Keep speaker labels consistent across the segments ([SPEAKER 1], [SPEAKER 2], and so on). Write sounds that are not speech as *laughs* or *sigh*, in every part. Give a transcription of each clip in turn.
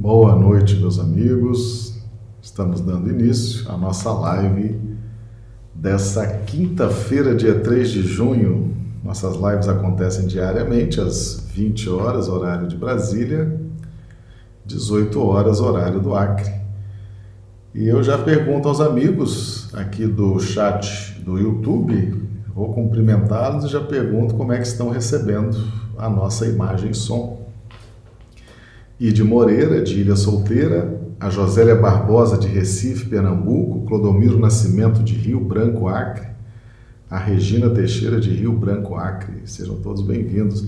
[SPEAKER 1] Boa noite, meus amigos. Estamos dando início à nossa live dessa quinta-feira, dia 3 de junho. Nossas lives acontecem diariamente às 20 horas, horário de Brasília, 18 horas, horário do Acre. E eu já pergunto aos amigos aqui do chat do YouTube, vou cumprimentá-los e já pergunto como é que estão recebendo a nossa imagem e som. E de Moreira, de Ilha Solteira, a Josélia Barbosa, de Recife, Pernambuco, Clodomiro Nascimento, de Rio Branco, Acre, a Regina Teixeira, de Rio Branco, Acre. Sejam todos bem-vindos.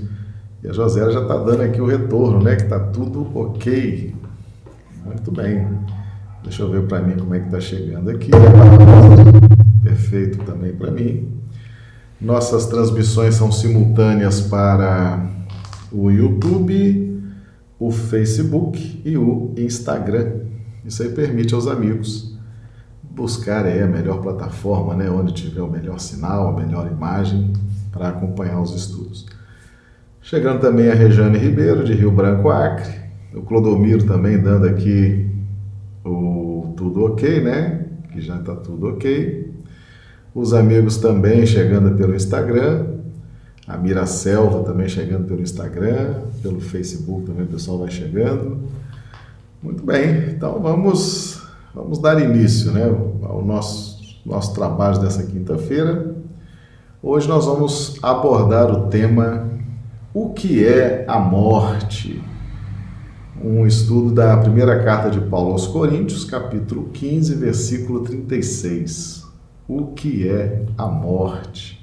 [SPEAKER 1] E a Josélia já está dando aqui o retorno, né? Que está tudo ok. Muito bem. Deixa eu ver para mim como é que está chegando aqui. Perfeito também para mim. Nossas transmissões são simultâneas para o YouTube, o Facebook e o Instagram. Isso aí permite aos amigos buscar aí a melhor plataforma, né, onde tiver o melhor sinal, a melhor imagem para acompanhar os estudos. Chegando também a Rejane Ribeiro, de Rio Branco, Acre. O Clodomiro também dando aqui o tudo ok, né? Que já está tudo ok. Os amigos também chegando pelo Instagram a Mira Selva também chegando pelo Instagram, pelo Facebook também o pessoal vai chegando. Muito bem, então vamos, vamos dar início né, ao nosso, nosso trabalho dessa quinta-feira. Hoje nós vamos abordar o tema O que é a morte? Um estudo da primeira carta de Paulo aos Coríntios, capítulo 15, versículo 36. O que é a morte?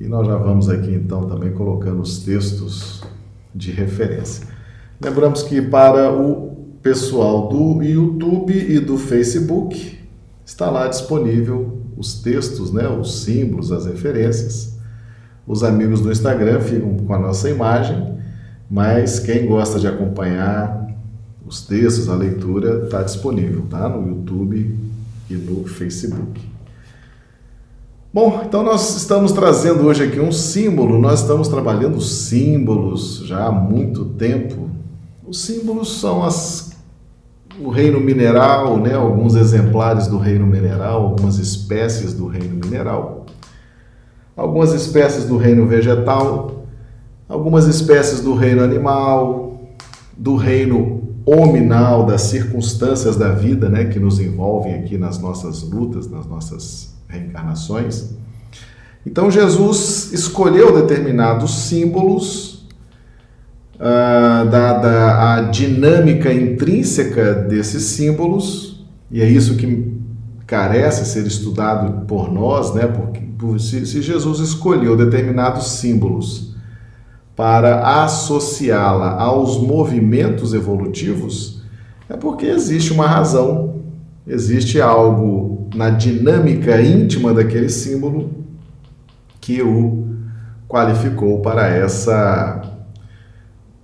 [SPEAKER 1] E nós já vamos aqui então também colocando os textos de referência. Lembramos que para o pessoal do YouTube e do Facebook está lá disponível os textos, né, os símbolos, as referências. Os amigos do Instagram ficam com a nossa imagem, mas quem gosta de acompanhar os textos, a leitura, está disponível tá? no YouTube e no Facebook. Bom, então nós estamos trazendo hoje aqui um símbolo, nós estamos trabalhando símbolos já há muito tempo. Os símbolos são as, o reino mineral, né? alguns exemplares do reino mineral, algumas espécies do reino mineral, algumas espécies do reino vegetal, algumas espécies do reino animal, do reino hominal, das circunstâncias da vida né? que nos envolvem aqui nas nossas lutas, nas nossas reencarnações. Então Jesus escolheu determinados símbolos, ah, dada a dinâmica intrínseca desses símbolos, e é isso que carece ser estudado por nós, né? Porque se, se Jesus escolheu determinados símbolos para associá-la aos movimentos evolutivos, é porque existe uma razão, existe algo na dinâmica íntima daquele símbolo que o qualificou para essa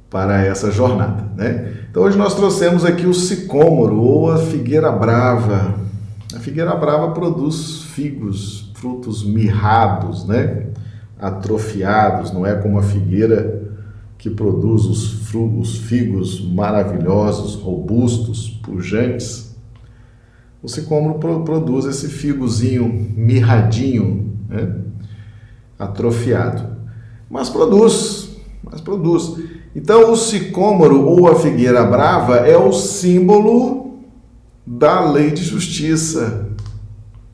[SPEAKER 1] para essa jornada, né? Então hoje nós trouxemos aqui o sicômoro ou a figueira brava. A figueira brava produz figos, frutos mirrados, né? Atrofiados, não é como a figueira que produz os, os figos maravilhosos, robustos, pujantes o sicômoro produz esse figozinho mirradinho, né? atrofiado. Mas produz, mas produz. Então o sicômoro ou a figueira brava é o símbolo da lei de justiça,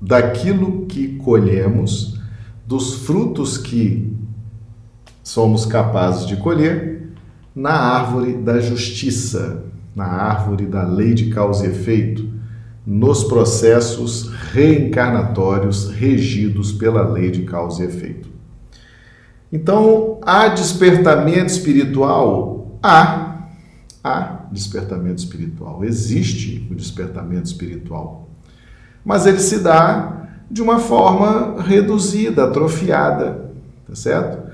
[SPEAKER 1] daquilo que colhemos, dos frutos que somos capazes de colher na árvore da justiça, na árvore da lei de causa e efeito nos processos reencarnatórios regidos pela lei de causa e efeito. Então, há despertamento espiritual? Há. Há despertamento espiritual. Existe o despertamento espiritual. Mas ele se dá de uma forma reduzida, atrofiada, tá certo?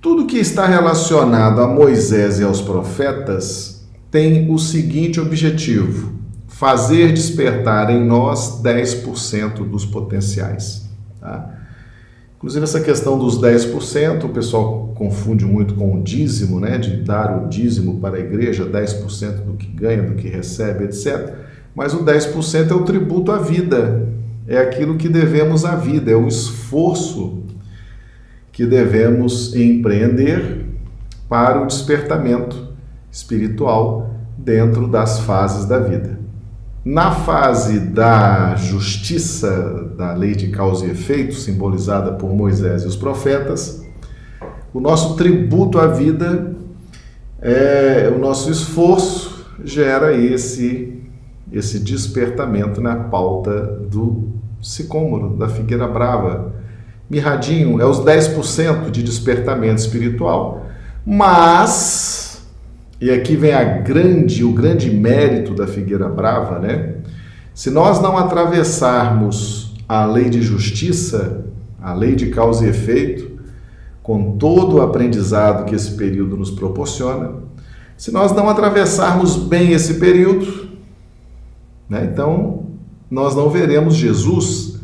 [SPEAKER 1] Tudo que está relacionado a Moisés e aos profetas tem o seguinte objetivo: fazer despertar em nós 10% dos potenciais. Tá? Inclusive essa questão dos 10%, o pessoal confunde muito com o dízimo, né, de dar o dízimo para a igreja, 10% do que ganha, do que recebe, etc. Mas o 10% é o tributo à vida, é aquilo que devemos à vida, é o esforço que devemos empreender para o despertamento espiritual dentro das fases da vida. Na fase da justiça, da lei de causa e efeito, simbolizada por Moisés e os profetas, o nosso tributo à vida, é, o nosso esforço gera esse esse despertamento na pauta do sicômoro, da figueira brava. Mirradinho é os 10% de despertamento espiritual, mas e aqui vem a grande, o grande mérito da figueira brava, né? Se nós não atravessarmos a lei de justiça, a lei de causa e efeito, com todo o aprendizado que esse período nos proporciona, se nós não atravessarmos bem esse período, né, então nós não veremos Jesus,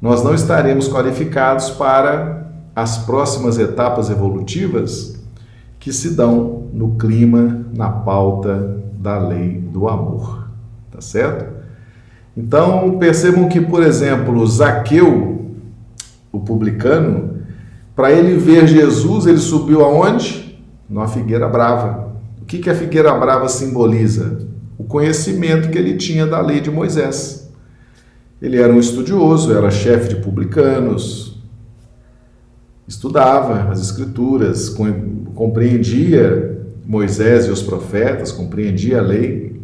[SPEAKER 1] nós não estaremos qualificados para as próximas etapas evolutivas que se dão no clima, na pauta da lei do amor. Tá certo? Então, percebam que, por exemplo, Zaqueu, o publicano, para ele ver Jesus, ele subiu aonde? Numa figueira brava. O que, que a figueira brava simboliza? O conhecimento que ele tinha da lei de Moisés. Ele era um estudioso, era chefe de publicanos, estudava as escrituras, compreendia Moisés e os profetas, compreendia a lei,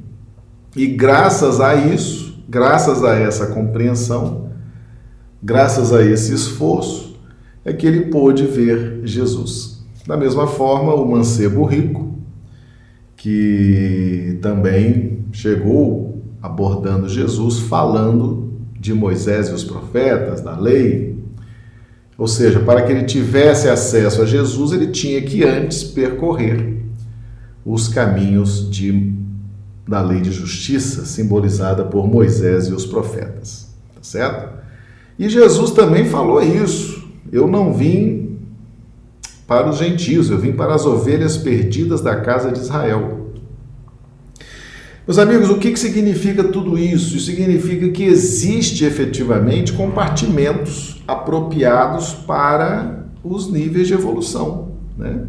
[SPEAKER 1] e graças a isso, graças a essa compreensão, graças a esse esforço, é que ele pôde ver Jesus. Da mesma forma, o mancebo rico, que também chegou abordando Jesus, falando de Moisés e os profetas, da lei, ou seja, para que ele tivesse acesso a Jesus, ele tinha que antes percorrer os caminhos de, da lei de justiça, simbolizada por Moisés e os profetas. Tá certo? E Jesus também falou isso. Eu não vim para os gentios, eu vim para as ovelhas perdidas da casa de Israel. Meus amigos, o que, que significa tudo isso? Isso significa que existe efetivamente compartimentos apropriados para os níveis de evolução. Né?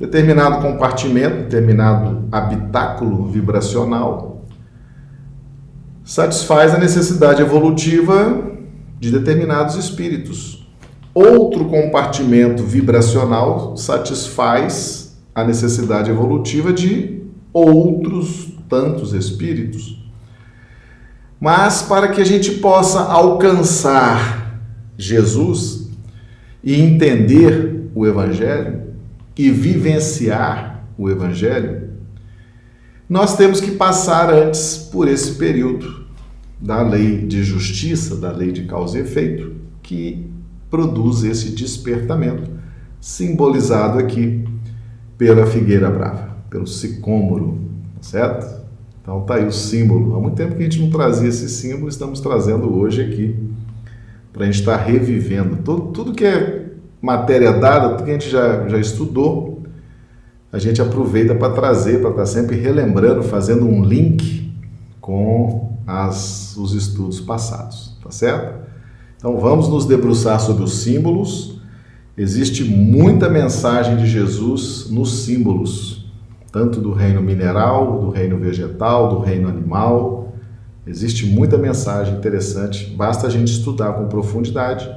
[SPEAKER 1] Determinado compartimento, determinado habitáculo vibracional satisfaz a necessidade evolutiva de determinados espíritos. Outro compartimento vibracional satisfaz a necessidade evolutiva de outros tantos espíritos. Mas para que a gente possa alcançar Jesus e entender o Evangelho e vivenciar o Evangelho, nós temos que passar antes por esse período da lei de justiça, da lei de causa e efeito, que produz esse despertamento, simbolizado aqui pela figueira brava, pelo sicômoro, certo? Então tá aí o símbolo. Há muito tempo que a gente não trazia esse símbolo, estamos trazendo hoje aqui para a gente estar tá revivendo. Tudo, tudo que é matéria dada, tudo que a gente já, já estudou, a gente aproveita para trazer, para estar tá sempre relembrando, fazendo um link com as, os estudos passados, tá certo? Então vamos nos debruçar sobre os símbolos. Existe muita mensagem de Jesus nos símbolos tanto do reino mineral, do reino vegetal, do reino animal. Existe muita mensagem interessante, basta a gente estudar com profundidade,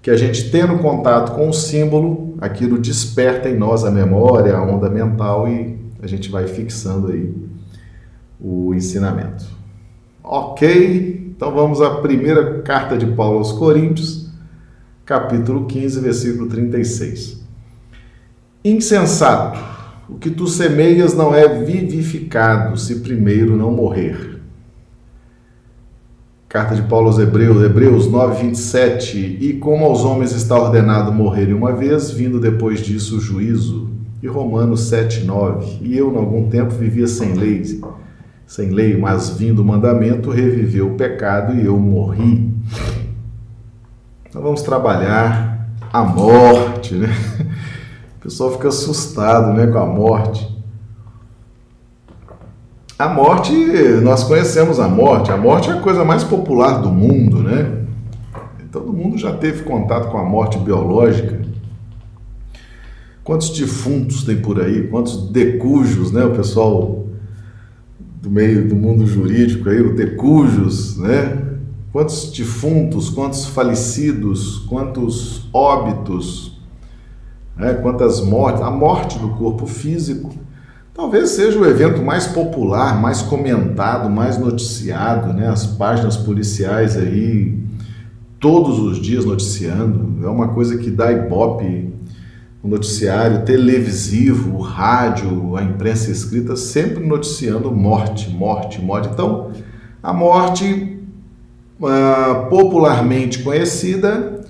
[SPEAKER 1] que a gente tendo contato com o símbolo, aquilo desperta em nós a memória, a onda mental e a gente vai fixando aí o ensinamento. Ok, então vamos à primeira carta de Paulo aos Coríntios, capítulo 15, versículo 36. Insensato o que tu semeias não é vivificado se primeiro não morrer. Carta de Paulo aos Hebreus, Hebreus 9, 27. E como aos homens está ordenado morrerem uma vez, vindo depois disso o juízo. E Romanos 7, 9. E eu, em algum tempo, vivia sem lei, sem lei, mas vindo o mandamento, reviveu o pecado e eu morri. Então vamos trabalhar a morte, né? Pessoal fica assustado, né, com a morte. A morte, nós conhecemos a morte. A morte é a coisa mais popular do mundo, né? Todo mundo já teve contato com a morte biológica. Quantos defuntos tem por aí? Quantos decujos, né? O pessoal do meio do mundo jurídico aí, o decujos, né? Quantos defuntos, quantos falecidos, quantos óbitos, né? quantas mortes, a morte do corpo físico Talvez seja o evento mais popular, mais comentado, mais noticiado, né? As páginas policiais aí todos os dias noticiando, é uma coisa que dá ibope o noticiário televisivo, o rádio, a imprensa escrita sempre noticiando morte, morte, morte. Então, a morte uh, popularmente conhecida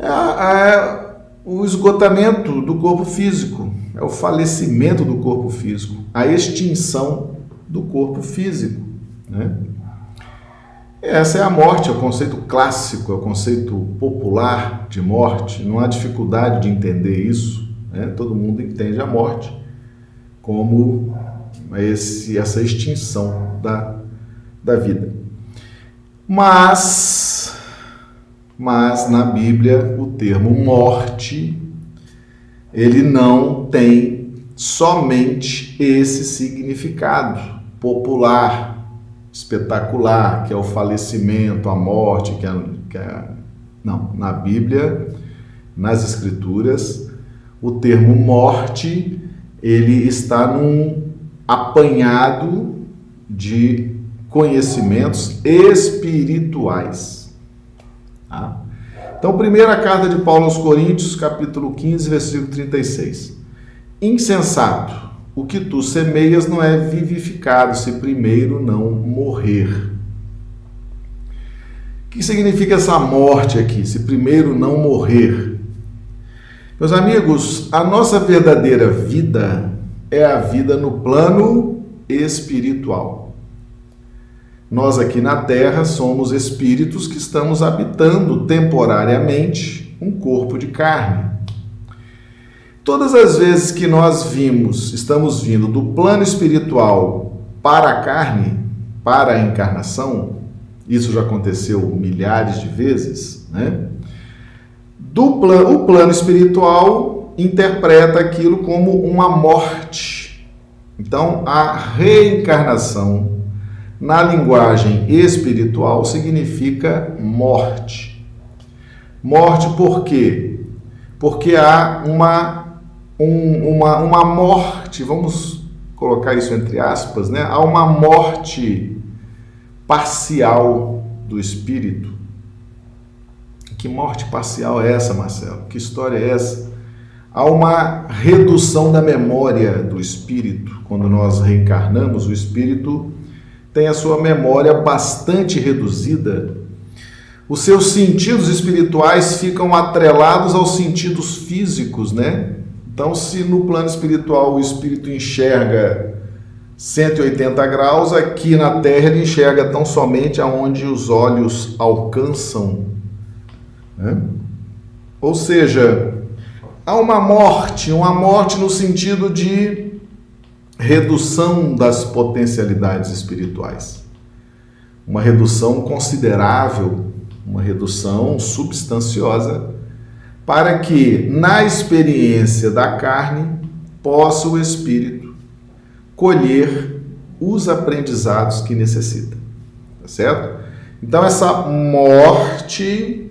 [SPEAKER 1] é, é o esgotamento do corpo físico, é o falecimento do corpo físico, a extinção do corpo físico. Né? Essa é a morte, é o conceito clássico, é o conceito popular de morte. Não há dificuldade de entender isso. Né? Todo mundo entende a morte como esse, essa extinção da, da vida. Mas, mas na Bíblia o termo morte ele não tem somente esse significado popular, espetacular, que é o falecimento, a morte, que é, que é... não, na Bíblia, nas Escrituras, o termo morte ele está num apanhado de conhecimentos espirituais. Tá? Então, primeira carta de Paulo aos Coríntios, capítulo 15, versículo 36. Insensato, o que tu semeias não é vivificado se primeiro não morrer. O que significa essa morte aqui, se primeiro não morrer? Meus amigos, a nossa verdadeira vida é a vida no plano espiritual. Nós aqui na Terra somos espíritos que estamos habitando temporariamente um corpo de carne. Todas as vezes que nós vimos, estamos vindo do plano espiritual para a carne, para a encarnação, isso já aconteceu milhares de vezes, né? Do plan, o plano espiritual interpreta aquilo como uma morte. Então, a reencarnação na linguagem espiritual significa morte. Morte por quê? Porque há uma, um, uma, uma morte, vamos colocar isso entre aspas, né? há uma morte parcial do espírito. Que morte parcial é essa, Marcelo? Que história é essa? Há uma redução da memória do espírito. Quando nós reencarnamos, o espírito tem a sua memória bastante reduzida, os seus sentidos espirituais ficam atrelados aos sentidos físicos, né? Então, se no plano espiritual o espírito enxerga 180 graus, aqui na Terra ele enxerga tão somente aonde os olhos alcançam. Né? Ou seja, há uma morte, uma morte no sentido de redução das potencialidades espirituais. Uma redução considerável, uma redução substanciosa, para que na experiência da carne possa o espírito colher os aprendizados que necessita. Tá certo? Então, essa morte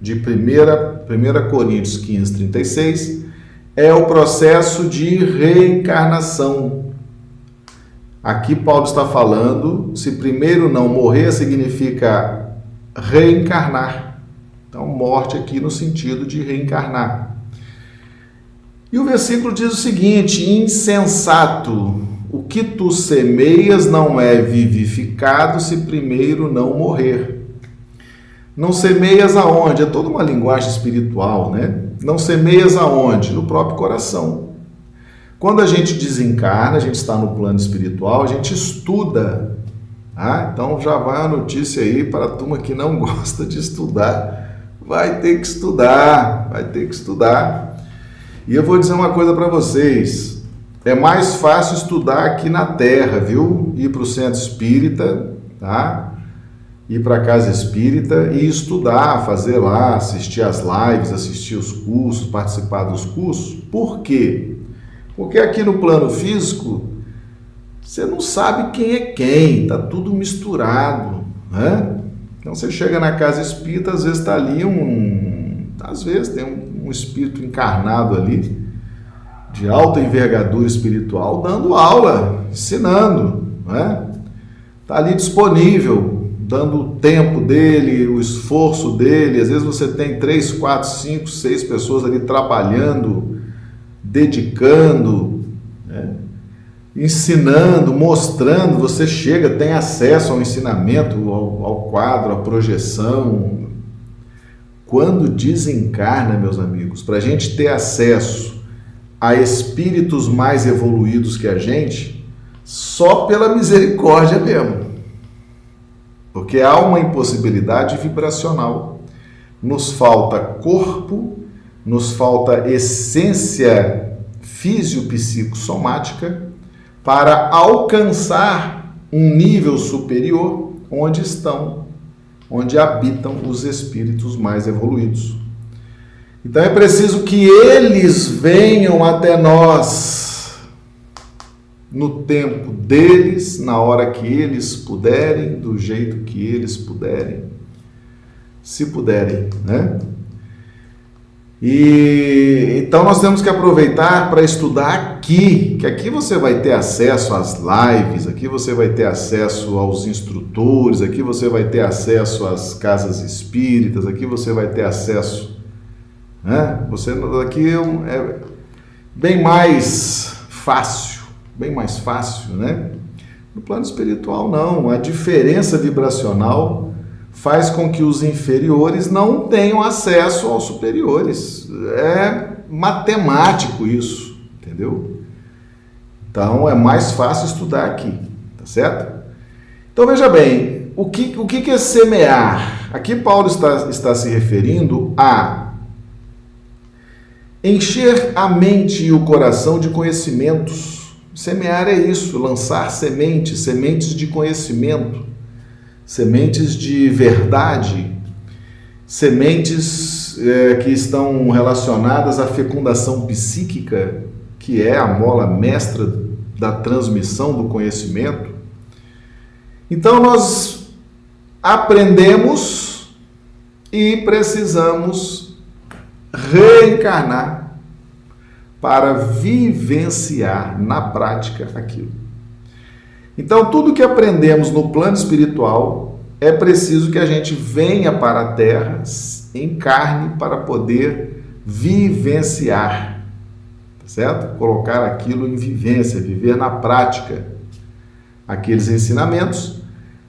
[SPEAKER 1] de 1, 1 Coríntios 15, 36 é o processo de reencarnação Aqui Paulo está falando, se primeiro não morrer significa reencarnar. Então, morte aqui no sentido de reencarnar. E o versículo diz o seguinte: insensato, o que tu semeias não é vivificado se primeiro não morrer. Não semeias aonde? É toda uma linguagem espiritual, né? Não semeias aonde? No próprio coração. Quando a gente desencarna, a gente está no plano espiritual, a gente estuda. Tá? Então já vai a notícia aí para a turma que não *laughs* gosta de estudar. vai ter que estudar, vai ter que estudar. E eu vou dizer uma coisa para vocês: é mais fácil estudar aqui na Terra, viu? Ir para o centro espírita, tá? Ir para a casa espírita e estudar, fazer lá, assistir as lives, assistir os cursos, participar dos cursos. Por quê? Porque aqui no plano físico você não sabe quem é quem, tá tudo misturado, né? Então você chega na casa espírita, às vezes está ali um. Às vezes tem um, um, espírito encarnado ali, de alta envergadura espiritual, dando aula, ensinando, né? Está ali disponível, dando o tempo dele, o esforço dele. Às vezes você tem três, quatro, cinco, seis pessoas ali trabalhando, dedicando, né? ensinando, mostrando, você chega, tem acesso ao ensinamento, ao, ao quadro, à projeção. Quando desencarna, meus amigos, para a gente ter acesso a espíritos mais evoluídos que a gente, só pela misericórdia mesmo. Porque há uma impossibilidade vibracional. Nos falta corpo, nos falta essência físio-psicossomática para alcançar um nível superior onde estão, onde habitam os espíritos mais evoluídos. Então é preciso que eles venham até nós no tempo deles, na hora que eles puderem, do jeito que eles puderem, se puderem, né? E então nós temos que aproveitar para estudar aqui, que aqui você vai ter acesso às lives, aqui você vai ter acesso aos instrutores, aqui você vai ter acesso às casas espíritas, aqui você vai ter acesso, né? Você aqui é, é bem mais fácil, bem mais fácil, né? No plano espiritual não, a diferença vibracional faz com que os inferiores não tenham acesso aos superiores. É matemático isso, entendeu? Então é mais fácil estudar aqui, tá certo? Então veja bem, o que, o que é semear? Aqui Paulo está, está se referindo a encher a mente e o coração de conhecimentos. Semear é isso, lançar sementes, sementes de conhecimento sementes de verdade, sementes é, que estão relacionadas à fecundação psíquica, que é a mola mestra da transmissão do conhecimento. Então nós aprendemos e precisamos reencarnar para vivenciar na prática aquilo. Então, tudo que aprendemos no plano espiritual é preciso que a gente venha para a Terra, encarne para poder vivenciar, tá certo? Colocar aquilo em vivência, viver na prática aqueles ensinamentos,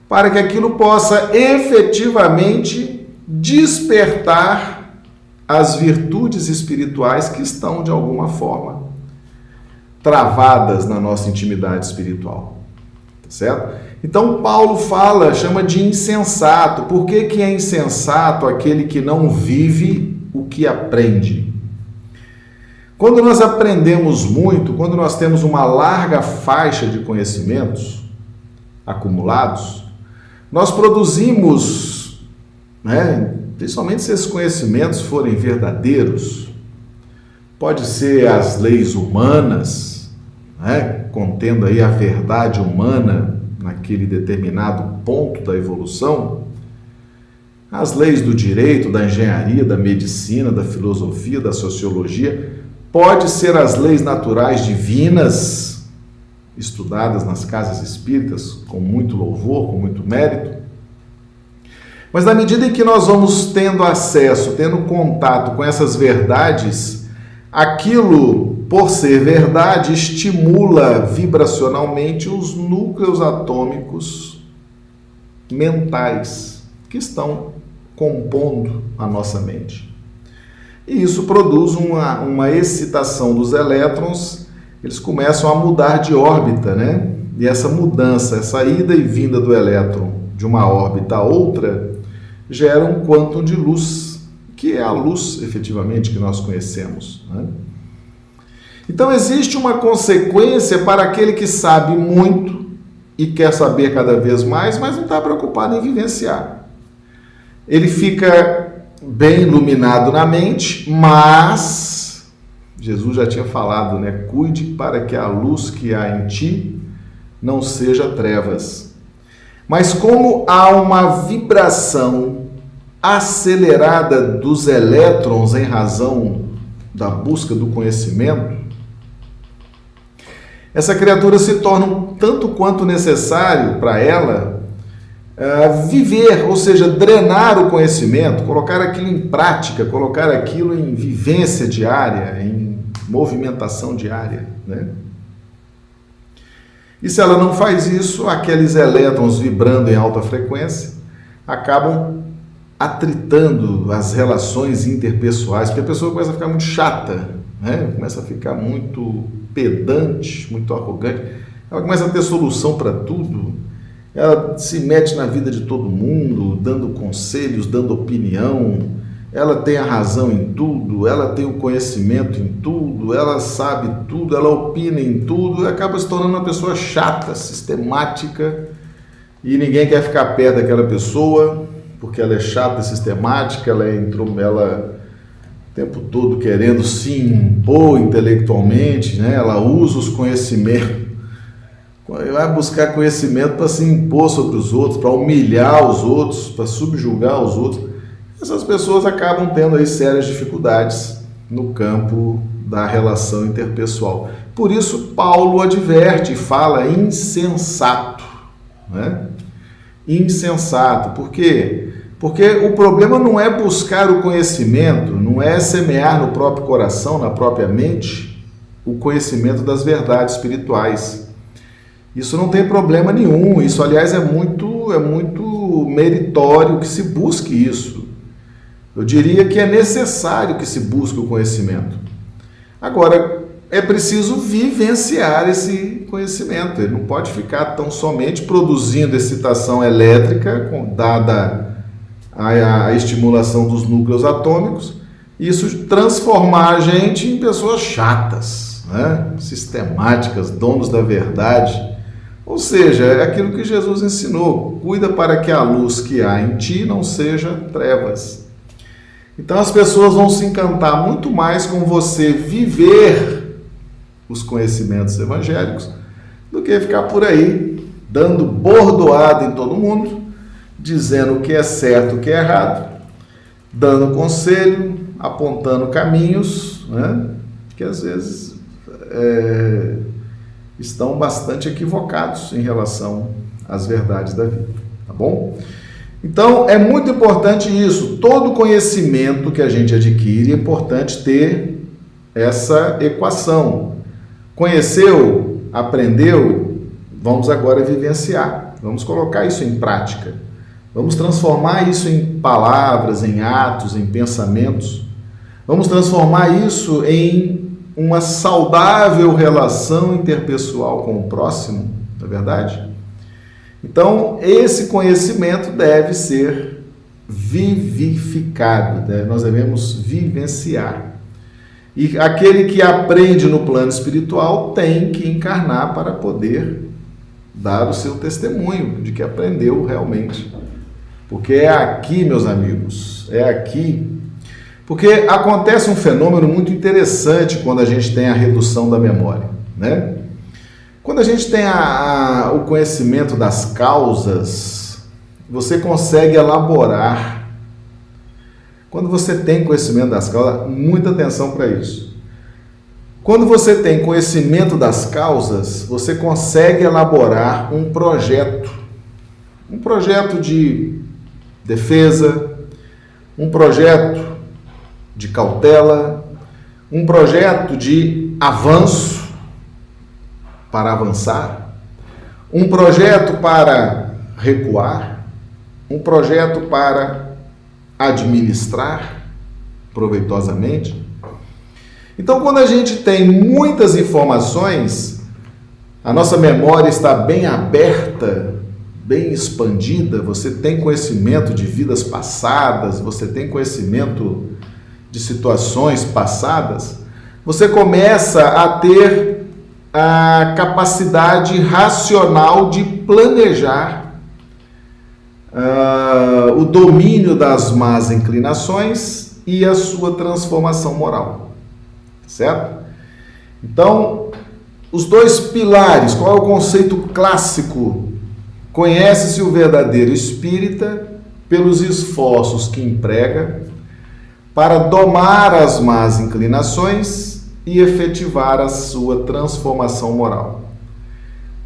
[SPEAKER 1] para que aquilo possa efetivamente despertar as virtudes espirituais que estão de alguma forma travadas na nossa intimidade espiritual certo? Então Paulo fala, chama de insensato. Por que, que é insensato aquele que não vive o que aprende? Quando nós aprendemos muito, quando nós temos uma larga faixa de conhecimentos acumulados, nós produzimos, né, principalmente se esses conhecimentos forem verdadeiros, pode ser as leis humanas, né, contendo aí a verdade humana naquele determinado ponto da evolução, as leis do direito, da engenharia, da medicina, da filosofia, da sociologia, pode ser as leis naturais divinas estudadas nas casas espíritas com muito louvor, com muito mérito. Mas na medida em que nós vamos tendo acesso, tendo contato com essas verdades, aquilo por ser verdade, estimula vibracionalmente os núcleos atômicos mentais que estão compondo a nossa mente. E isso produz uma, uma excitação dos elétrons, eles começam a mudar de órbita, né? E essa mudança, essa ida e vinda do elétron de uma órbita a outra, gera um quantum de luz. que é a luz, efetivamente, que nós conhecemos. Né? Então, existe uma consequência para aquele que sabe muito e quer saber cada vez mais, mas não está preocupado em vivenciar. Ele fica bem iluminado na mente, mas Jesus já tinha falado, né? Cuide para que a luz que há em ti não seja trevas. Mas como há uma vibração acelerada dos elétrons em razão da busca do conhecimento, essa criatura se torna um tanto quanto necessário para ela uh, viver, ou seja, drenar o conhecimento, colocar aquilo em prática, colocar aquilo em vivência diária, em movimentação diária. Né? E se ela não faz isso, aqueles elétrons vibrando em alta frequência acabam atritando as relações interpessoais, porque a pessoa começa a ficar muito chata, né? começa a ficar muito pedante, muito arrogante, ela começa a ter solução para tudo, ela se mete na vida de todo mundo, dando conselhos, dando opinião, ela tem a razão em tudo, ela tem o conhecimento em tudo, ela sabe tudo, ela opina em tudo, e acaba se tornando uma pessoa chata, sistemática, e ninguém quer ficar perto daquela pessoa, porque ela é chata, sistemática, ela é ela o tempo todo querendo se impor intelectualmente, né? ela usa os conhecimentos, *laughs* vai buscar conhecimento para se impor sobre os outros, para humilhar os outros, para subjugar os outros. Essas pessoas acabam tendo aí sérias dificuldades no campo da relação interpessoal. Por isso, Paulo adverte e fala insensato. Né? Insensato, por quê? Porque o problema não é buscar o conhecimento, não é semear no próprio coração, na própria mente, o conhecimento das verdades espirituais. Isso não tem problema nenhum. Isso, aliás, é muito, é muito meritório que se busque isso. Eu diria que é necessário que se busque o conhecimento. Agora, é preciso vivenciar esse conhecimento. Ele não pode ficar tão somente produzindo excitação elétrica, dada a, a estimulação dos núcleos atômicos, isso transformar a gente em pessoas chatas, né? sistemáticas, donos da verdade. Ou seja, é aquilo que Jesus ensinou: cuida para que a luz que há em ti não seja trevas. Então as pessoas vão se encantar muito mais com você viver os conhecimentos evangélicos do que ficar por aí dando bordoada em todo mundo dizendo o que é certo, o que é errado, dando conselho, apontando caminhos, né? que às vezes é, estão bastante equivocados em relação às verdades da vida, tá bom? Então é muito importante isso. Todo conhecimento que a gente adquire é importante ter essa equação. Conheceu, aprendeu, vamos agora vivenciar. Vamos colocar isso em prática. Vamos transformar isso em palavras, em atos, em pensamentos. Vamos transformar isso em uma saudável relação interpessoal com o próximo, não é verdade? Então, esse conhecimento deve ser vivificado, né? nós devemos vivenciar. E aquele que aprende no plano espiritual tem que encarnar para poder dar o seu testemunho de que aprendeu realmente porque é aqui, meus amigos, é aqui. Porque acontece um fenômeno muito interessante quando a gente tem a redução da memória, né? Quando a gente tem a, a, o conhecimento das causas, você consegue elaborar. Quando você tem conhecimento das causas, muita atenção para isso. Quando você tem conhecimento das causas, você consegue elaborar um projeto. Um projeto de defesa, um projeto de cautela, um projeto de avanço para avançar, um projeto para recuar, um projeto para administrar proveitosamente. Então, quando a gente tem muitas informações, a nossa memória está bem aberta bem expandida, você tem conhecimento de vidas passadas, você tem conhecimento de situações passadas, você começa a ter a capacidade racional de planejar uh, o domínio das más inclinações e a sua transformação moral. Certo? Então, os dois pilares, qual é o conceito clássico? Conhece-se o verdadeiro espírita pelos esforços que emprega para domar as más inclinações e efetivar a sua transformação moral.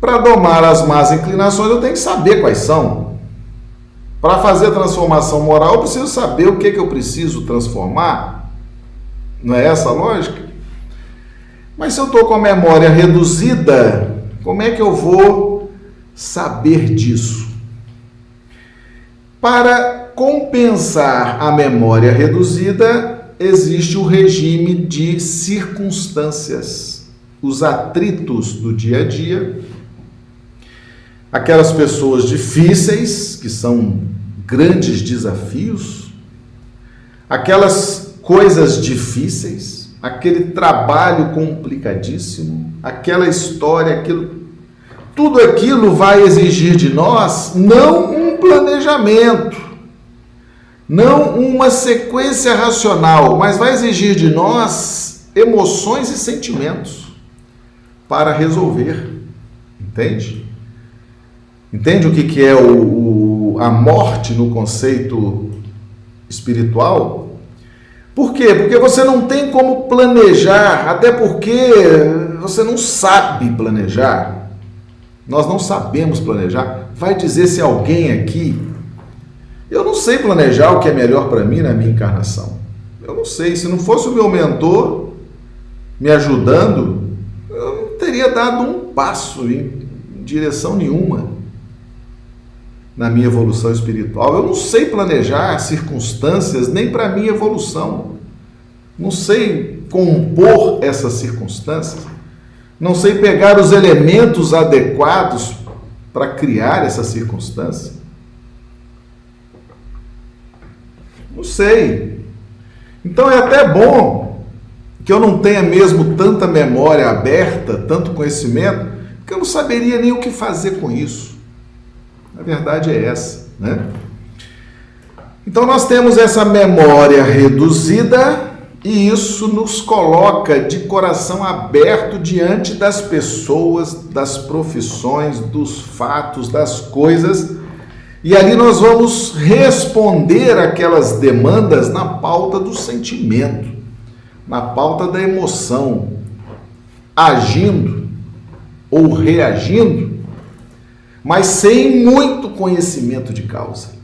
[SPEAKER 1] Para domar as más inclinações, eu tenho que saber quais são. Para fazer a transformação moral, eu preciso saber o que, que eu preciso transformar. Não é essa a lógica? Mas se eu estou com a memória reduzida, como é que eu vou saber disso? Para compensar a memória reduzida, existe o regime de circunstâncias, os atritos do dia a dia, aquelas pessoas difíceis, que são grandes desafios, aquelas coisas difíceis, aquele trabalho complicadíssimo, aquela história, aquilo. Tudo aquilo vai exigir de nós não um planejamento, não uma sequência racional, mas vai exigir de nós emoções e sentimentos para resolver. Entende? Entende o que, que é o, o, a morte no conceito espiritual? Por quê? Porque você não tem como planejar, até porque você não sabe planejar. Nós não sabemos planejar. Vai dizer se alguém aqui eu não sei planejar o que é melhor para mim na minha encarnação. Eu não sei. Se não fosse o meu mentor me ajudando, eu não teria dado um passo em direção nenhuma na minha evolução espiritual. Eu não sei planejar circunstâncias nem para minha evolução. Não sei compor essas circunstâncias. Não sei pegar os elementos adequados para criar essa circunstância. Não sei. Então é até bom que eu não tenha mesmo tanta memória aberta, tanto conhecimento, porque eu não saberia nem o que fazer com isso. A verdade é essa, né? Então nós temos essa memória reduzida e isso nos coloca de coração aberto diante das pessoas, das profissões, dos fatos, das coisas e ali nós vamos responder aquelas demandas na pauta do sentimento, na pauta da emoção, agindo ou reagindo, mas sem muito conhecimento de causa.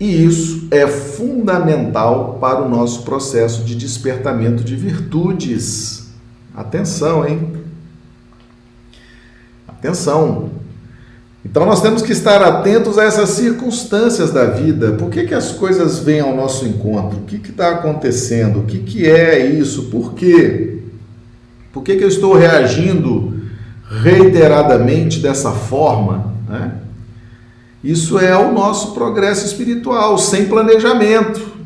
[SPEAKER 1] E isso é fundamental para o nosso processo de despertamento de virtudes. Atenção, hein? Atenção, então nós temos que estar atentos a essas circunstâncias da vida. Por que, que as coisas vêm ao nosso encontro? O que está acontecendo? O que, que é isso? Por quê? Por que, que eu estou reagindo reiteradamente dessa forma? Né? Isso é o nosso progresso espiritual, sem planejamento.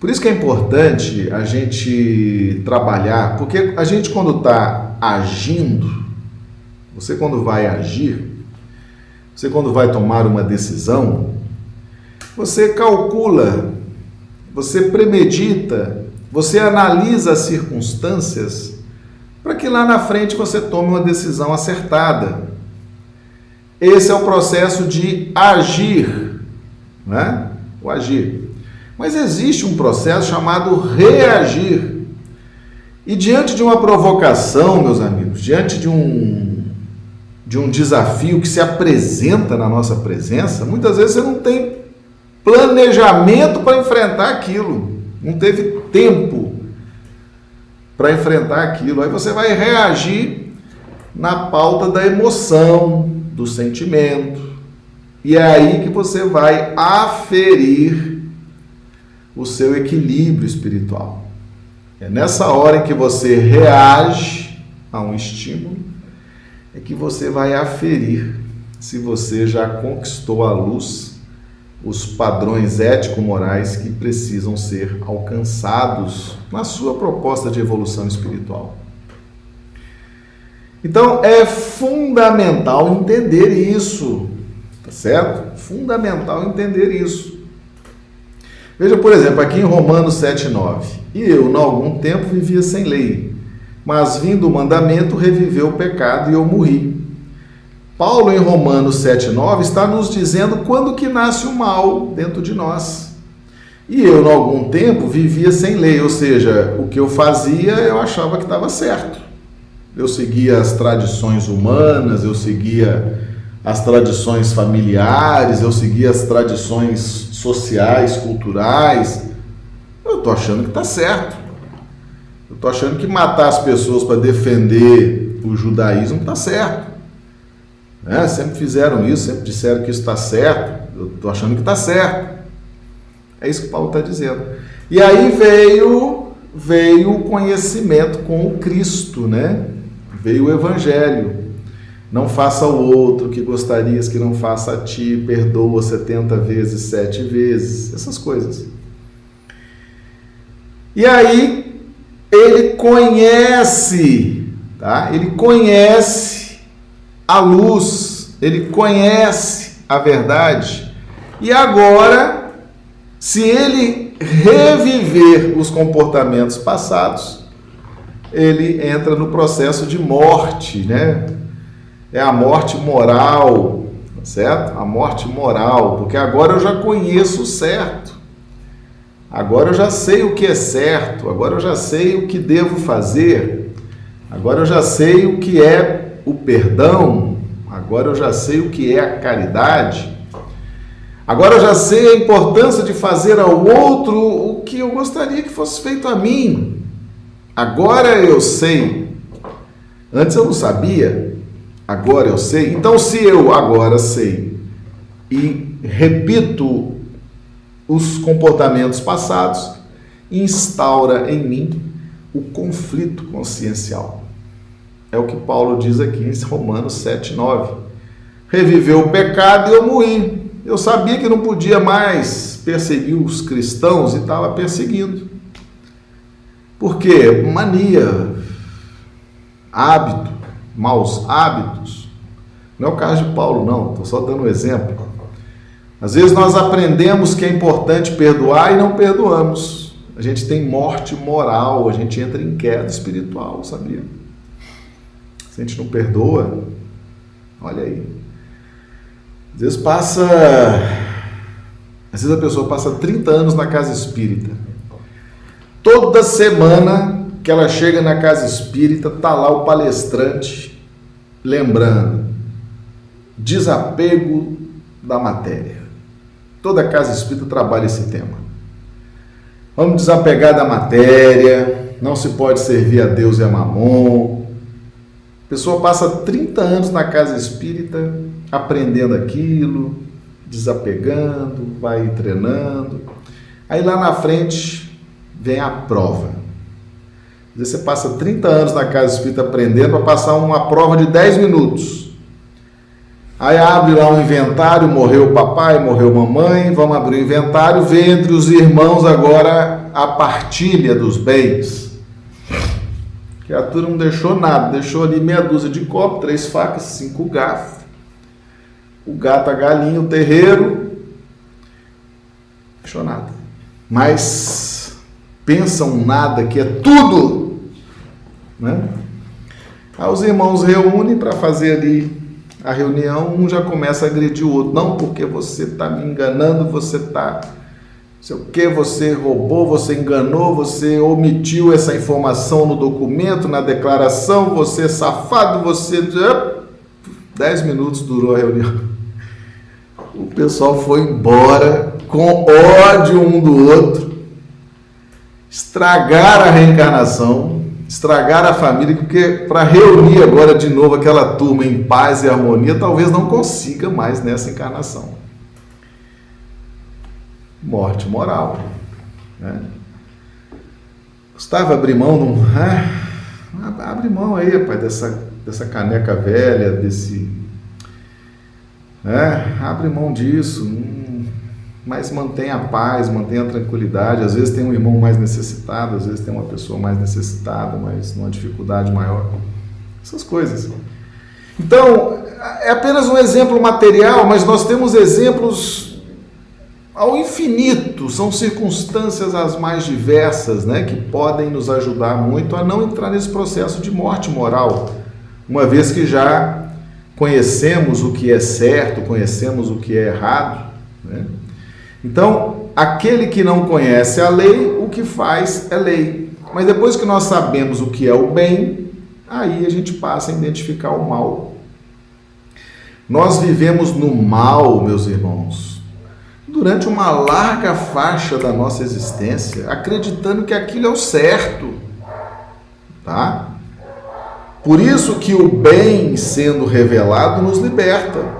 [SPEAKER 1] Por isso que é importante a gente trabalhar, porque a gente quando está agindo, você quando vai agir, você, quando vai tomar uma decisão, você calcula, você premedita, você analisa as circunstâncias para que lá na frente você tome uma decisão acertada. Esse é o processo de agir, né? O agir. Mas existe um processo chamado reagir. E diante de uma provocação, meus amigos, diante de um de um desafio que se apresenta na nossa presença, muitas vezes você não tem planejamento para enfrentar aquilo, não teve tempo para enfrentar aquilo. Aí você vai reagir na pauta da emoção, do sentimento, e é aí que você vai aferir o seu equilíbrio espiritual. É nessa hora em que você reage a um estímulo é que você vai aferir se você já conquistou a luz os padrões ético-morais que precisam ser alcançados na sua proposta de evolução espiritual. Então é fundamental entender isso, tá certo? Fundamental entender isso. Veja, por exemplo, aqui em Romanos 7,9: E eu, em algum tempo, vivia sem lei, mas vindo o mandamento, reviveu o pecado e eu morri. Paulo, em Romanos 7,9, está nos dizendo quando que nasce o mal dentro de nós. E eu, em algum tempo, vivia sem lei, ou seja, o que eu fazia eu achava que estava certo. Eu seguia as tradições humanas, eu seguia as tradições familiares, eu seguia as tradições sociais, culturais. Eu estou achando que está certo. Estou achando que matar as pessoas para defender o judaísmo está certo. É, sempre fizeram isso, sempre disseram que isso está certo. Eu estou achando que está certo. É isso que Paulo está dizendo. E aí veio veio o conhecimento com o Cristo, né? Veio o Evangelho. Não faça ao outro que gostarias que não faça a ti, perdoa 70 vezes, sete vezes, essas coisas. E aí ele conhece, tá? Ele conhece a luz, ele conhece a verdade. E agora, se ele reviver os comportamentos passados, ele entra no processo de morte, né? É a morte moral, tá certo? A morte moral, porque agora eu já conheço o certo. Agora eu já sei o que é certo, agora eu já sei o que devo fazer. Agora eu já sei o que é o perdão, agora eu já sei o que é a caridade. Agora eu já sei a importância de fazer ao outro o que eu gostaria que fosse feito a mim. Agora eu sei. Antes eu não sabia, agora eu sei. Então, se eu agora sei e repito os comportamentos passados, instaura em mim o conflito consciencial. É o que Paulo diz aqui em Romanos 7,9. Reviveu o pecado e eu morri. Eu sabia que não podia mais perseguir os cristãos e estava perseguindo. Por quê? Mania, hábito, maus hábitos. Não é o caso de Paulo, não, estou só dando um exemplo. Às vezes nós aprendemos que é importante perdoar e não perdoamos. A gente tem morte moral, a gente entra em queda espiritual, sabia? Se a gente não perdoa, olha aí. Às vezes passa. Às vezes a pessoa passa 30 anos na casa espírita Toda semana que ela chega na casa espírita, tá lá o palestrante lembrando desapego da matéria. Toda casa espírita trabalha esse tema. Vamos desapegar da matéria, não se pode servir a Deus e a Mamon. A pessoa passa 30 anos na casa espírita aprendendo aquilo, desapegando, vai treinando. Aí lá na frente vem a prova. Você passa 30 anos na casa espírita aprendendo para passar uma prova de 10 minutos. Aí abre lá um inventário, morreu o papai, morreu a mamãe, vamos abrir o inventário, vê entre os irmãos agora a partilha dos bens. A criatura não deixou nada, deixou ali meia dúzia de copos, três facas, cinco garfos. O gato, a galinha, o terreiro. Deixou nada. Mas pensam nada, que é tudo. Né? Aí os irmãos reúnem para fazer ali a reunião, um já começa a agredir o outro. Não, porque você está me enganando, você está. Sei o que, você roubou, você enganou, você omitiu essa informação no documento, na declaração, você é safado, você. Dez minutos durou a reunião. O pessoal foi embora com ódio um do outro estragar a reencarnação, estragar a família, porque para reunir agora de novo aquela turma em paz e harmonia, talvez não consiga mais nessa encarnação. Morte moral. Né? Gustavo, abre mão, não. Ah, abre mão aí, pai, dessa, dessa caneca velha, desse. É, abre mão disso. Não, mas mantenha a paz, mantenha a tranquilidade. Às vezes tem um irmão mais necessitado, às vezes tem uma pessoa mais necessitada, mas numa dificuldade maior. Essas coisas. Então, é apenas um exemplo material, mas nós temos exemplos ao infinito, são circunstâncias as mais diversas, né, que podem nos ajudar muito a não entrar nesse processo de morte moral, uma vez que já conhecemos o que é certo, conhecemos o que é errado, né? Então, aquele que não conhece a lei, o que faz é lei. Mas depois que nós sabemos o que é o bem, aí a gente passa a identificar o mal. Nós vivemos no mal, meus irmãos, durante uma larga faixa da nossa existência, acreditando que aquilo é o certo, tá? Por isso que o bem sendo revelado nos liberta.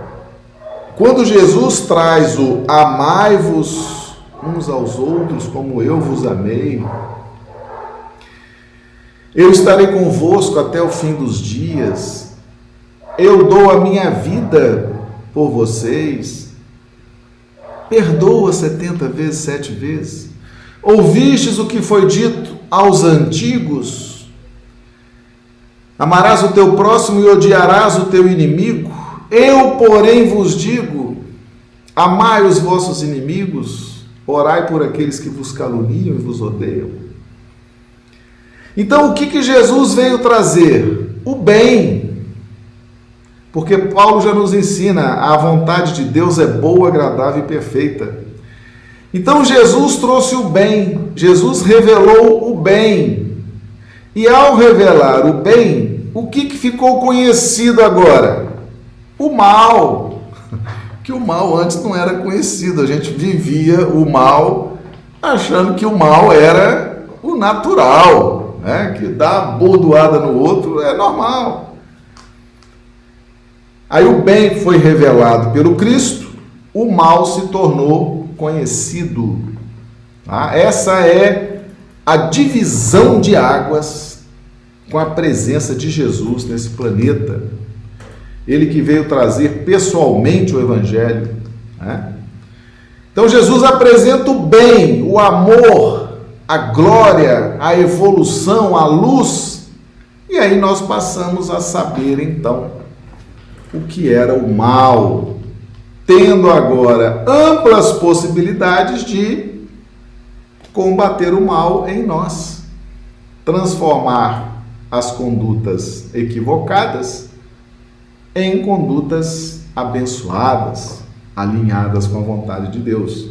[SPEAKER 1] Quando Jesus traz o amai-vos uns aos outros como eu vos amei, eu estarei convosco até o fim dos dias eu dou a minha vida por vocês. Perdoa setenta vezes, sete vezes. Ouvistes o que foi dito aos antigos? Amarás o teu próximo e odiarás o teu inimigo? Eu, porém, vos digo: amai os vossos inimigos, orai por aqueles que vos caluniam e vos odeiam. Então, o que, que Jesus veio trazer? O bem. Porque Paulo já nos ensina, a vontade de Deus é boa, agradável e perfeita. Então Jesus trouxe o bem, Jesus revelou o bem. E ao revelar o bem, o que, que ficou conhecido agora? O mal. Que o mal antes não era conhecido, a gente vivia o mal achando que o mal era o natural, né? que dar bordoada no outro é normal. Aí o bem foi revelado pelo Cristo, o mal se tornou conhecido. Tá? Essa é a divisão de águas com a presença de Jesus nesse planeta. Ele que veio trazer pessoalmente o Evangelho. Né? Então Jesus apresenta o bem, o amor, a glória, a evolução, a luz. E aí nós passamos a saber então o que era o mal, tendo agora amplas possibilidades de combater o mal em nós, transformar as condutas equivocadas em condutas abençoadas, alinhadas com a vontade de Deus.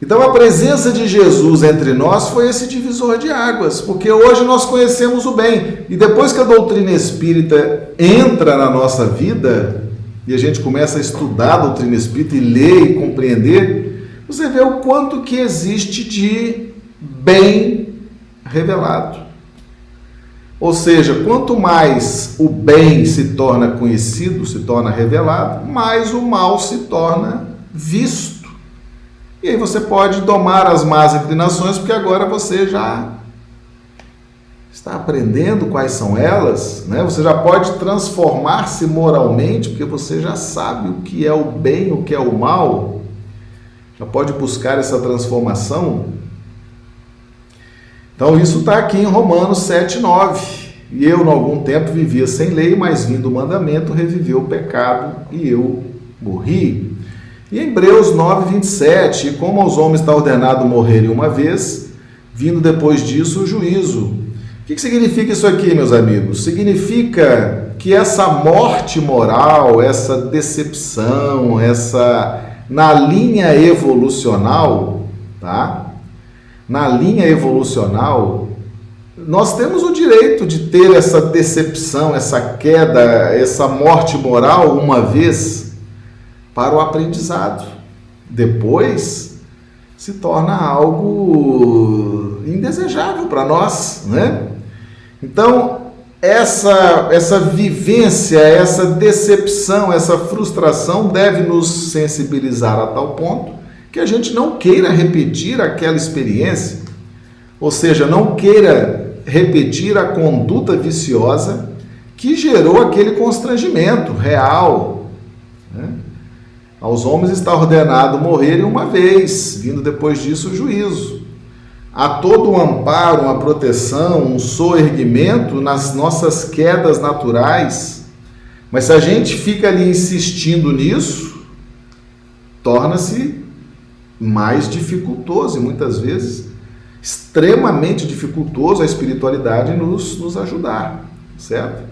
[SPEAKER 1] Então a presença de Jesus entre nós foi esse divisor de águas, porque hoje nós conhecemos o bem. E depois que a doutrina espírita entra na nossa vida, e a gente começa a estudar a doutrina espírita e ler e compreender, você vê o quanto que existe de bem revelado. Ou seja, quanto mais o bem se torna conhecido, se torna revelado, mais o mal se torna visto. E aí você pode domar as más inclinações, porque agora você já está aprendendo quais são elas, né? Você já pode transformar-se moralmente, porque você já sabe o que é o bem, o que é o mal. Já pode buscar essa transformação. Então isso está aqui em Romanos 7, 9. E eu, em algum tempo, vivia sem lei, mas vindo o mandamento, reviveu o pecado e eu morri. E Hebreus 9, 27, como aos homens está ordenado morrerem uma vez, vindo depois disso o juízo. O que significa isso aqui, meus amigos? Significa que essa morte moral, essa decepção, essa na linha evolucional, tá? Na linha evolucional, nós temos o direito de ter essa decepção, essa queda, essa morte moral uma vez para o aprendizado. Depois se torna algo indesejável para nós, né? Então, essa, essa vivência, essa decepção, essa frustração deve nos sensibilizar a tal ponto que a gente não queira repetir aquela experiência, ou seja, não queira repetir a conduta viciosa que gerou aquele constrangimento real, Aos homens está ordenado morrerem uma vez, vindo depois disso o juízo. Há todo um amparo, uma proteção, um soerguimento nas nossas quedas naturais, mas se a gente fica ali insistindo nisso, torna-se mais dificultoso e muitas vezes extremamente dificultoso a espiritualidade nos, nos ajudar, certo?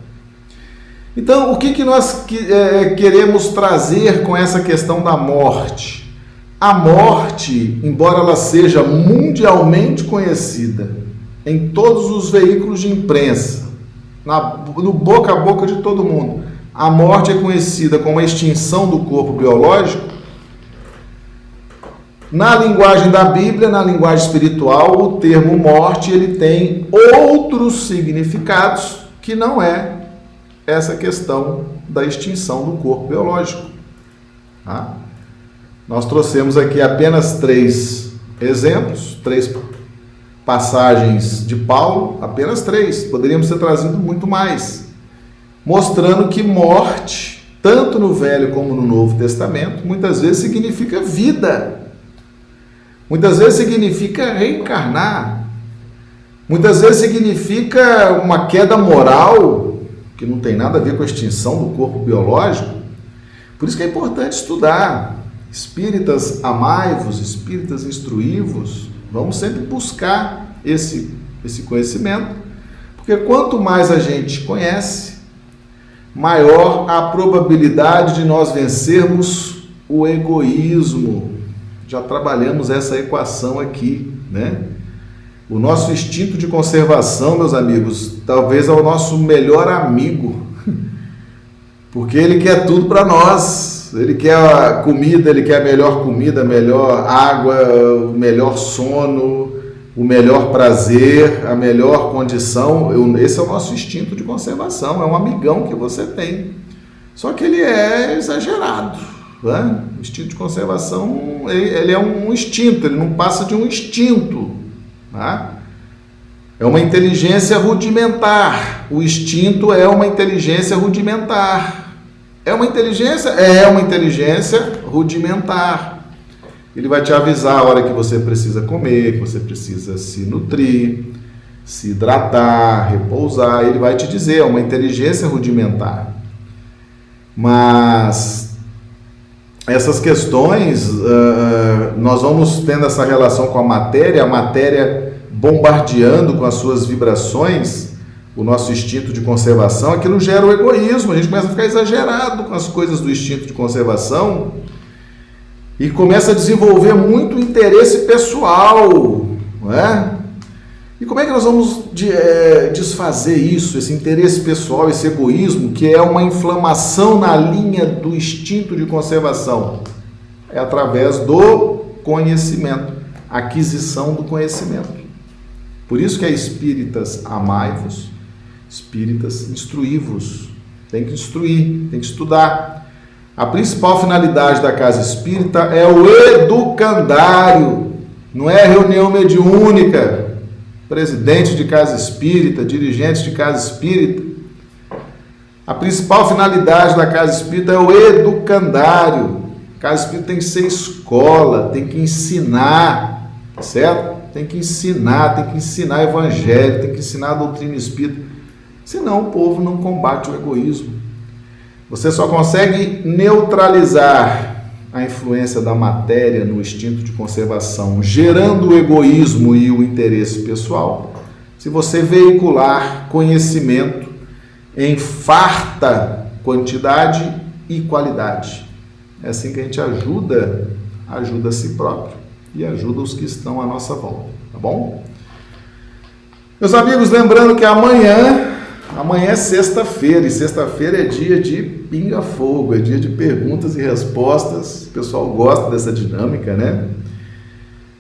[SPEAKER 1] Então, o que, que nós que, é, queremos trazer com essa questão da morte? A morte, embora ela seja mundialmente conhecida em todos os veículos de imprensa, na, no boca a boca de todo mundo, a morte é conhecida como a extinção do corpo biológico. Na linguagem da Bíblia, na linguagem espiritual, o termo morte ele tem outros significados que não é essa questão da extinção do corpo biológico. Tá? Nós trouxemos aqui apenas três exemplos, três passagens de Paulo, apenas três, poderíamos ter trazido muito mais, mostrando que morte, tanto no Velho como no Novo Testamento, muitas vezes significa vida, muitas vezes significa reencarnar, muitas vezes significa uma queda moral que não tem nada a ver com a extinção do corpo biológico. Por isso que é importante estudar. Espíritas amai-vos, espíritas instruí-vos. Vamos sempre buscar esse, esse conhecimento, porque quanto mais a gente conhece, maior a probabilidade de nós vencermos o egoísmo. Já trabalhamos essa equação aqui, né? O nosso instinto de conservação, meus amigos, talvez é o nosso melhor amigo, *laughs* porque ele quer tudo para nós. Ele quer a comida, ele quer a melhor comida, a melhor água, o melhor sono, o melhor prazer, a melhor condição. Esse é o nosso instinto de conservação, é um amigão que você tem. Só que ele é exagerado. Né? O instinto de conservação ele é um instinto, ele não passa de um instinto. Tá? É uma inteligência rudimentar. O instinto é uma inteligência rudimentar. É uma inteligência? É uma inteligência rudimentar. Ele vai te avisar a hora que você precisa comer, que você precisa se nutrir, se hidratar, repousar. Ele vai te dizer, é uma inteligência rudimentar. Mas essas questões, uh, nós vamos tendo essa relação com a matéria, a matéria bombardeando com as suas vibrações o nosso instinto de conservação, aquilo gera o egoísmo, a gente começa a ficar exagerado com as coisas do instinto de conservação e começa a desenvolver muito interesse pessoal, não é? E como é que nós vamos de, é, desfazer isso, esse interesse pessoal, esse egoísmo, que é uma inflamação na linha do instinto de conservação? É através do conhecimento, aquisição do conhecimento. Por isso que é espíritas amai-vos, espíritas instruí-vos. Tem que instruir, tem que estudar. A principal finalidade da casa espírita é o educandário, não é reunião mediúnica presidente de casa espírita, dirigentes de casa espírita. A principal finalidade da casa espírita é o educandário. A casa espírita tem que ser escola, tem que ensinar, certo? Tem que ensinar, tem que ensinar evangelho, tem que ensinar a doutrina espírita. Senão o povo não combate o egoísmo. Você só consegue neutralizar a influência da matéria no instinto de conservação, gerando o egoísmo e o interesse pessoal, se você veicular conhecimento em farta quantidade e qualidade. É assim que a gente ajuda, ajuda a si próprio e ajuda os que estão à nossa volta, tá bom? Meus amigos, lembrando que amanhã Amanhã é sexta-feira e sexta-feira é dia de pinga-fogo, é dia de perguntas e respostas. O pessoal gosta dessa dinâmica, né?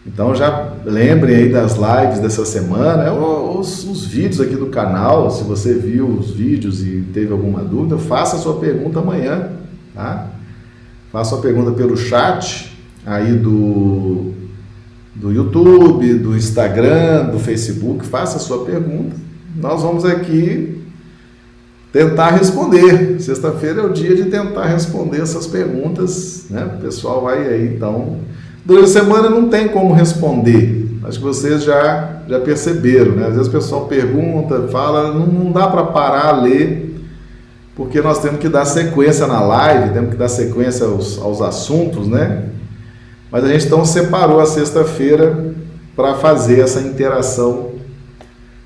[SPEAKER 1] Então já lembrem aí das lives dessa semana, os, os, vídeos aqui do canal. Se você viu os vídeos e teve alguma dúvida, faça a sua pergunta amanhã, tá? Faça a pergunta pelo chat aí do, do YouTube, do Instagram, do Facebook. Faça a sua pergunta. Nós vamos aqui tentar responder. Sexta-feira é o dia de tentar responder essas perguntas, né? O pessoal vai aí, então. Durante a semana não tem como responder. Acho que vocês já, já perceberam, né? Às vezes o pessoal pergunta, fala, não, não dá para parar a ler, porque nós temos que dar sequência na live, temos que dar sequência aos, aos assuntos, né? Mas a gente então separou a sexta-feira para fazer essa interação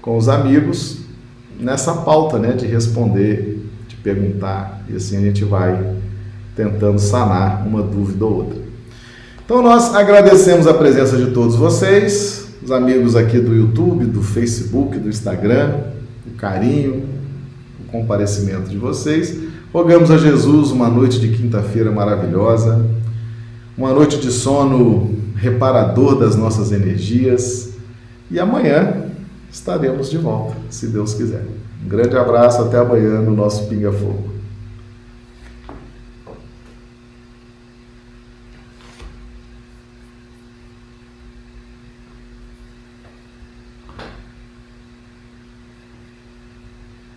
[SPEAKER 1] com os amigos nessa pauta, né, de responder, de perguntar, e assim a gente vai tentando sanar uma dúvida ou outra. Então nós agradecemos a presença de todos vocês, os amigos aqui do YouTube, do Facebook, do Instagram, o carinho, o comparecimento de vocês. Rogamos a Jesus uma noite de quinta-feira maravilhosa, uma noite de sono reparador das nossas energias e amanhã estaremos de volta, se Deus quiser. Um grande abraço, até amanhã no nosso Pinga Fogo.